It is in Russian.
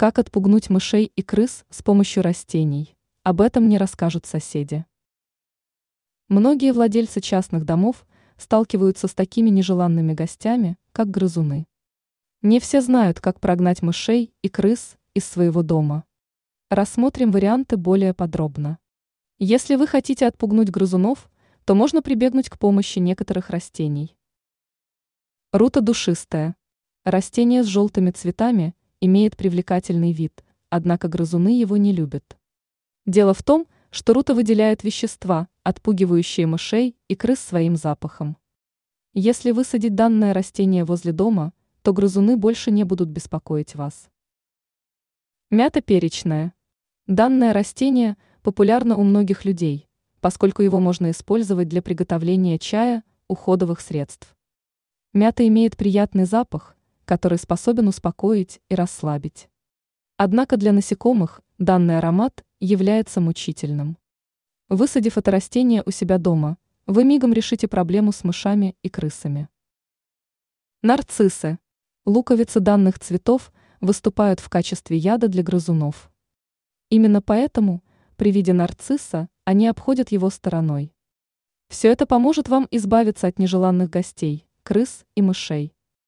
Как отпугнуть мышей и крыс с помощью растений? Об этом не расскажут соседи. Многие владельцы частных домов сталкиваются с такими нежеланными гостями, как грызуны. Не все знают, как прогнать мышей и крыс из своего дома. Рассмотрим варианты более подробно. Если вы хотите отпугнуть грызунов, то можно прибегнуть к помощи некоторых растений. Рута душистая. Растение с желтыми цветами имеет привлекательный вид, однако грызуны его не любят. Дело в том, что рута выделяет вещества, отпугивающие мышей и крыс своим запахом. Если высадить данное растение возле дома, то грызуны больше не будут беспокоить вас. Мята перечная. Данное растение популярно у многих людей, поскольку его можно использовать для приготовления чая, уходовых средств. Мята имеет приятный запах, который способен успокоить и расслабить. Однако для насекомых данный аромат является мучительным. Высадив это растение у себя дома, вы мигом решите проблему с мышами и крысами. Нарциссы. Луковицы данных цветов выступают в качестве яда для грызунов. Именно поэтому при виде нарцисса они обходят его стороной. Все это поможет вам избавиться от нежеланных гостей, крыс и мышей.